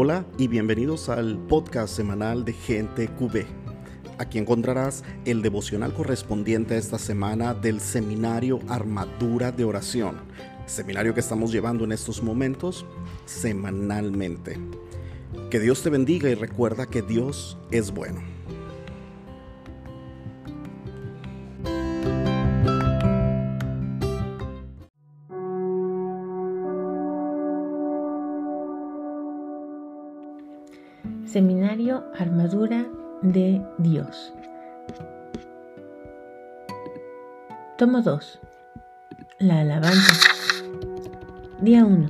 Hola y bienvenidos al podcast semanal de Gente QB. Aquí encontrarás el devocional correspondiente a esta semana del seminario Armadura de Oración, seminario que estamos llevando en estos momentos semanalmente. Que Dios te bendiga y recuerda que Dios es bueno. Seminario Armadura de Dios. Tomo 2. La alabanza. Día 1.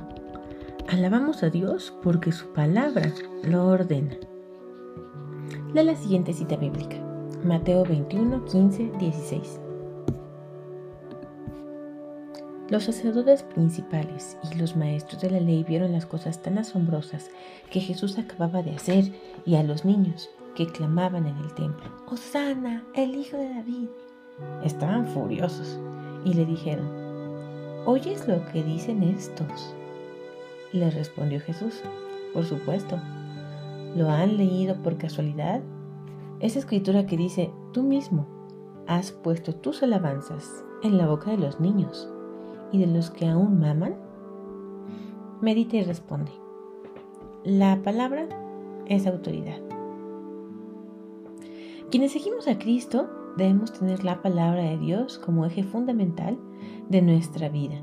Alabamos a Dios porque su palabra lo ordena. Lee la siguiente cita bíblica. Mateo 21, 15, 16. Los sacerdotes principales y los maestros de la ley vieron las cosas tan asombrosas que Jesús acababa de hacer y a los niños que clamaban en el templo, Osana, el hijo de David. Estaban furiosos y le dijeron, ¿oyes lo que dicen estos? Le respondió Jesús, por supuesto. ¿Lo han leído por casualidad? Esa escritura que dice, tú mismo has puesto tus alabanzas en la boca de los niños y de los que aún maman? Medita y responde. La palabra es autoridad. Quienes seguimos a Cristo debemos tener la palabra de Dios como eje fundamental de nuestra vida,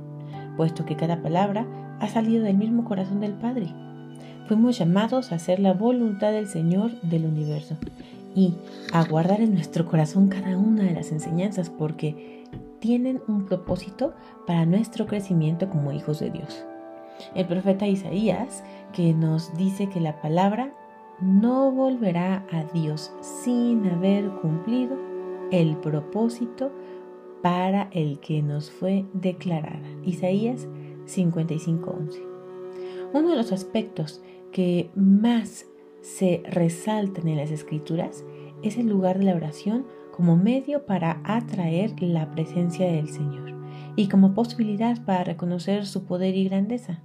puesto que cada palabra ha salido del mismo corazón del Padre. Fuimos llamados a hacer la voluntad del Señor del universo y a guardar en nuestro corazón cada una de las enseñanzas porque tienen un propósito para nuestro crecimiento como hijos de Dios. El profeta Isaías, que nos dice que la palabra no volverá a Dios sin haber cumplido el propósito para el que nos fue declarada. Isaías 55:11. Uno de los aspectos que más se resaltan en las escrituras es el lugar de la oración como medio para atraer la presencia del Señor y como posibilidad para reconocer su poder y grandeza.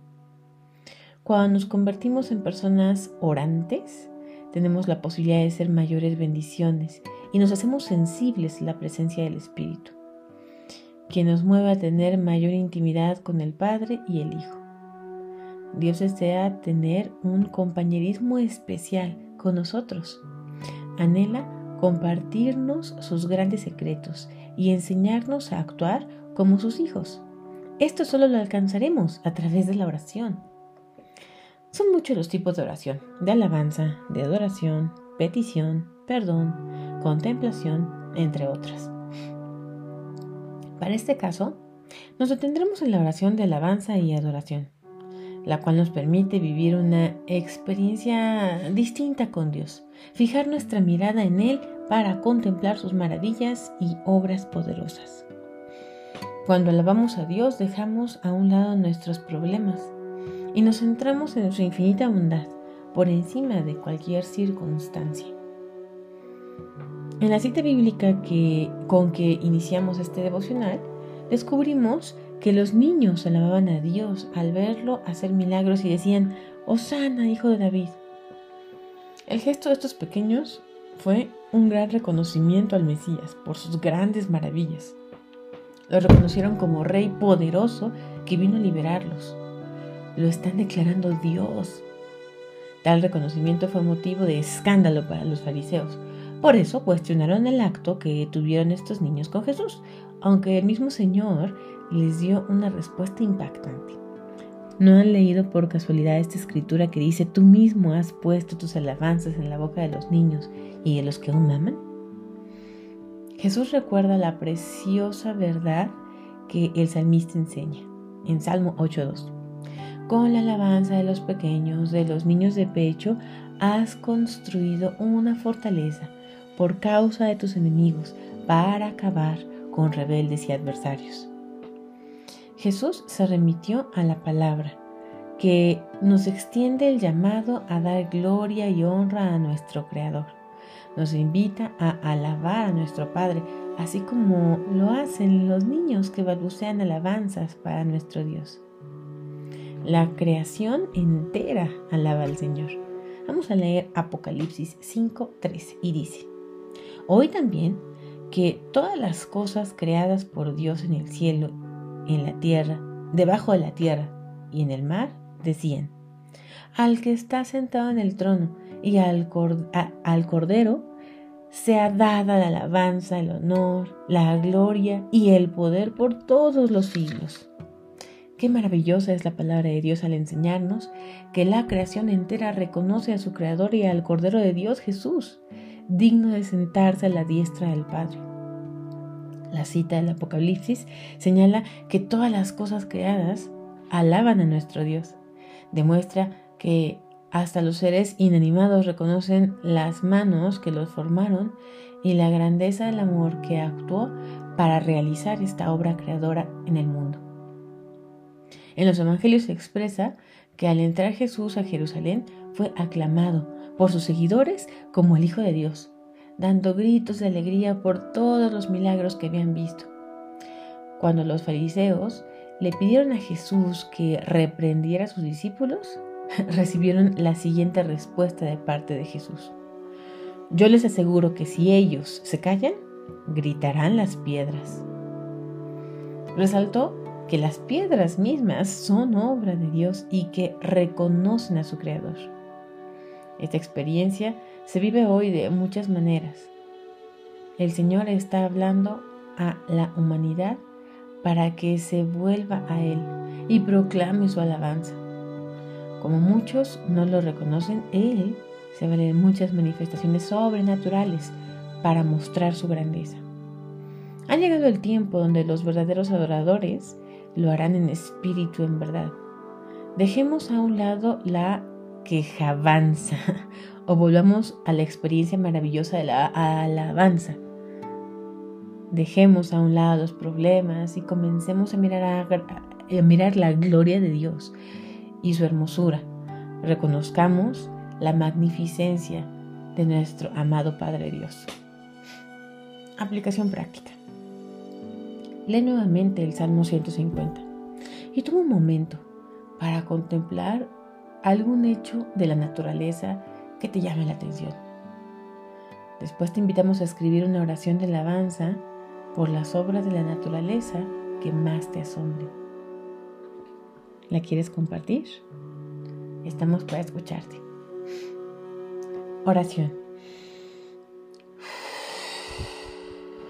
Cuando nos convertimos en personas orantes, tenemos la posibilidad de ser mayores bendiciones y nos hacemos sensibles a la presencia del Espíritu, quien nos mueve a tener mayor intimidad con el Padre y el Hijo. Dios desea tener un compañerismo especial con nosotros. Anhela compartirnos sus grandes secretos y enseñarnos a actuar como sus hijos. Esto solo lo alcanzaremos a través de la oración. Son muchos los tipos de oración, de alabanza, de adoración, petición, perdón, contemplación, entre otras. Para este caso, nos detendremos en la oración de alabanza y adoración, la cual nos permite vivir una experiencia distinta con Dios, fijar nuestra mirada en Él para contemplar sus maravillas y obras poderosas. Cuando alabamos a Dios dejamos a un lado nuestros problemas y nos centramos en su infinita bondad por encima de cualquier circunstancia. En la cita bíblica que, con que iniciamos este devocional, descubrimos que los niños alababan a Dios al verlo hacer milagros y decían, Osana, hijo de David. El gesto de estos pequeños fue un gran reconocimiento al Mesías por sus grandes maravillas. Lo reconocieron como rey poderoso que vino a liberarlos. Lo están declarando Dios. Tal reconocimiento fue motivo de escándalo para los fariseos. Por eso cuestionaron el acto que tuvieron estos niños con Jesús, aunque el mismo Señor les dio una respuesta impactante. ¿No han leído por casualidad esta escritura que dice, tú mismo has puesto tus alabanzas en la boca de los niños y de los que aún aman? Jesús recuerda la preciosa verdad que el salmista enseña en Salmo 8.2. Con la alabanza de los pequeños, de los niños de pecho, has construido una fortaleza por causa de tus enemigos para acabar con rebeldes y adversarios. Jesús se remitió a la palabra, que nos extiende el llamado a dar gloria y honra a nuestro Creador. Nos invita a alabar a nuestro Padre, así como lo hacen los niños que balbucean alabanzas para nuestro Dios. La creación entera alaba al Señor. Vamos a leer Apocalipsis 5:13 y dice, Hoy también que todas las cosas creadas por Dios en el cielo, en la tierra, debajo de la tierra y en el mar, decían, al que está sentado en el trono y al, al Cordero, sea dada la alabanza, el honor, la gloria y el poder por todos los siglos. Qué maravillosa es la palabra de Dios al enseñarnos que la creación entera reconoce a su Creador y al Cordero de Dios Jesús, digno de sentarse a la diestra del Padre. La cita del Apocalipsis señala que todas las cosas creadas alaban a nuestro Dios. Demuestra que hasta los seres inanimados reconocen las manos que los formaron y la grandeza del amor que actuó para realizar esta obra creadora en el mundo. En los evangelios se expresa que al entrar Jesús a Jerusalén fue aclamado por sus seguidores como el Hijo de Dios, dando gritos de alegría por todos los milagros que habían visto. Cuando los fariseos le pidieron a Jesús que reprendiera a sus discípulos, recibieron la siguiente respuesta de parte de Jesús. Yo les aseguro que si ellos se callan, gritarán las piedras. Resaltó que las piedras mismas son obra de Dios y que reconocen a su Creador. Esta experiencia se vive hoy de muchas maneras. El Señor está hablando a la humanidad para que se vuelva a Él y proclame su alabanza. Como muchos no lo reconocen, Él se vale de muchas manifestaciones sobrenaturales para mostrar su grandeza. Ha llegado el tiempo donde los verdaderos adoradores lo harán en espíritu, en verdad. Dejemos a un lado la quejabanza o volvamos a la experiencia maravillosa de la alabanza. Dejemos a un lado los problemas y comencemos a mirar, a mirar la gloria de Dios, y su hermosura. Reconozcamos la magnificencia de nuestro amado Padre Dios. Aplicación práctica. Lee nuevamente el Salmo 150 y toma un momento para contemplar algún hecho de la naturaleza que te llame la atención. Después te invitamos a escribir una oración de alabanza por las obras de la naturaleza que más te asombren. ¿La quieres compartir? Estamos para escucharte. Oración.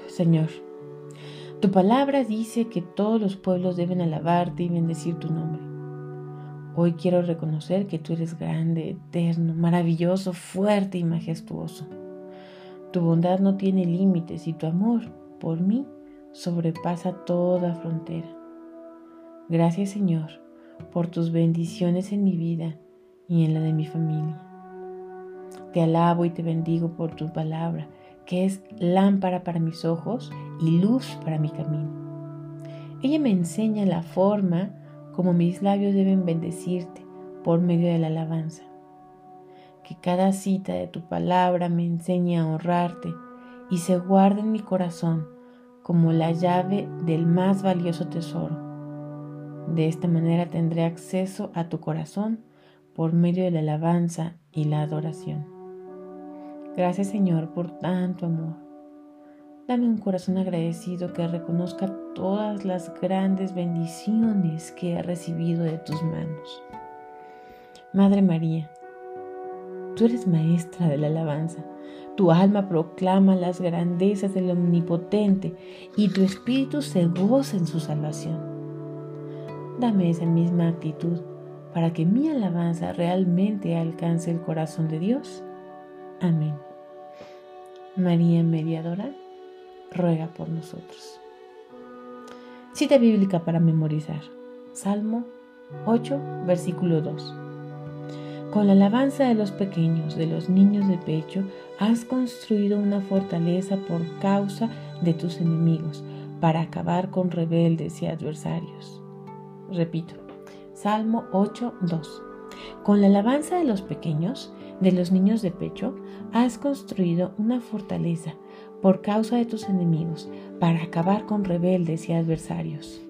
Señor, tu palabra dice que todos los pueblos deben alabarte y bendecir tu nombre. Hoy quiero reconocer que tú eres grande, eterno, maravilloso, fuerte y majestuoso. Tu bondad no tiene límites y tu amor por mí sobrepasa toda frontera. Gracias Señor por tus bendiciones en mi vida y en la de mi familia. Te alabo y te bendigo por tu palabra, que es lámpara para mis ojos y luz para mi camino. Ella me enseña la forma como mis labios deben bendecirte por medio de la alabanza. Que cada cita de tu palabra me enseñe a honrarte y se guarde en mi corazón como la llave del más valioso tesoro de esta manera tendré acceso a tu corazón por medio de la alabanza y la adoración. Gracias Señor por tanto amor. Dame un corazón agradecido que reconozca todas las grandes bendiciones que he recibido de tus manos. Madre María, tú eres maestra de la alabanza. Tu alma proclama las grandezas del Omnipotente y tu espíritu se goza en su salvación. Dame esa misma actitud para que mi alabanza realmente alcance el corazón de Dios. Amén. María Mediadora, ruega por nosotros. Cita bíblica para memorizar. Salmo 8, versículo 2. Con la alabanza de los pequeños, de los niños de pecho, has construido una fortaleza por causa de tus enemigos, para acabar con rebeldes y adversarios. Repito, Salmo 8, 2. Con la alabanza de los pequeños, de los niños de pecho, has construido una fortaleza por causa de tus enemigos, para acabar con rebeldes y adversarios.